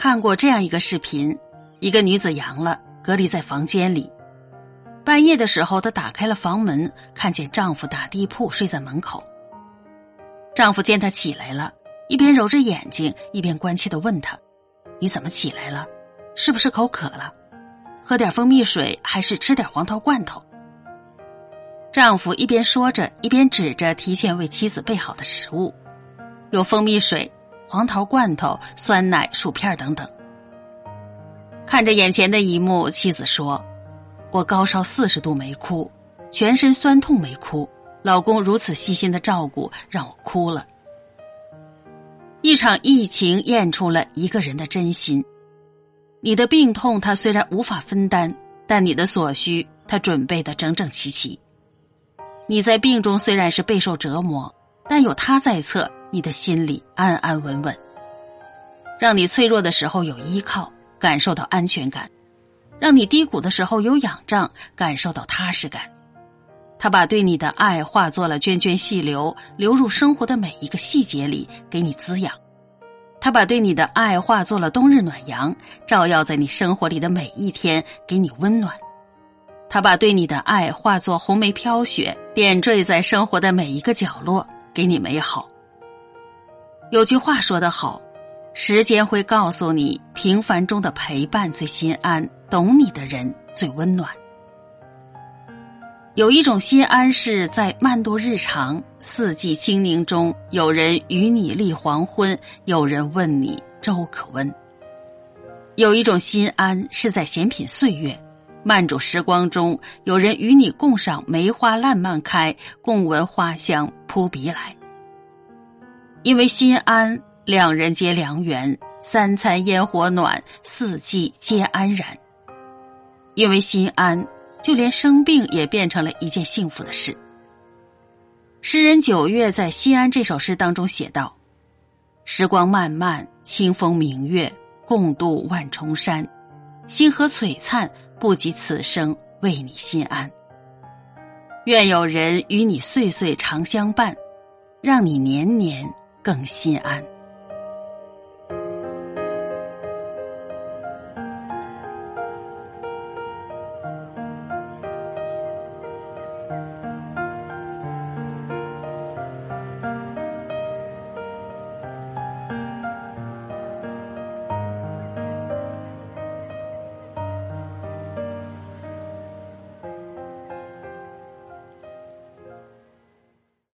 看过这样一个视频：一个女子阳了，隔离在房间里。半夜的时候，她打开了房门，看见丈夫打地铺睡在门口。丈夫见她起来了，一边揉着眼睛，一边关切的问她：“你怎么起来了？是不是口渴了？喝点蜂蜜水，还是吃点黄桃罐头？”丈夫一边说着，一边指着提前为妻子备好的食物，有蜂蜜水、黄桃罐头、酸奶、薯片等等。看着眼前的一幕，妻子说：“我高烧四十度没哭，全身酸痛没哭，老公如此细心的照顾，让我哭了。”一场疫情验出了一个人的真心。你的病痛，他虽然无法分担，但你的所需，他准备的整整齐齐。你在病中虽然是备受折磨，但有他在侧，你的心里安安稳稳，让你脆弱的时候有依靠，感受到安全感；让你低谷的时候有仰仗，感受到踏实感。他把对你的爱化作了涓涓细流，流入生活的每一个细节里，给你滋养；他把对你的爱化作了冬日暖阳，照耀在你生活里的每一天，给你温暖。他把对你的爱化作红梅飘雪，点缀在生活的每一个角落，给你美好。有句话说得好，时间会告诉你，平凡中的陪伴最心安，懂你的人最温暖。有一种心安是在慢度日常、四季清宁中，有人与你立黄昏，有人问你粥可温。有一种心安是在闲品岁月。慢煮时光中，有人与你共赏梅花烂漫开，共闻花香扑鼻来。因为心安，两人结良缘，三餐烟火暖，四季皆安然。因为心安，就连生病也变成了一件幸福的事。诗人九月在《心安》这首诗当中写道：“时光漫漫，清风明月，共度万重山，星河璀璨。”不及此生为你心安，愿有人与你岁岁常相伴，让你年年更心安。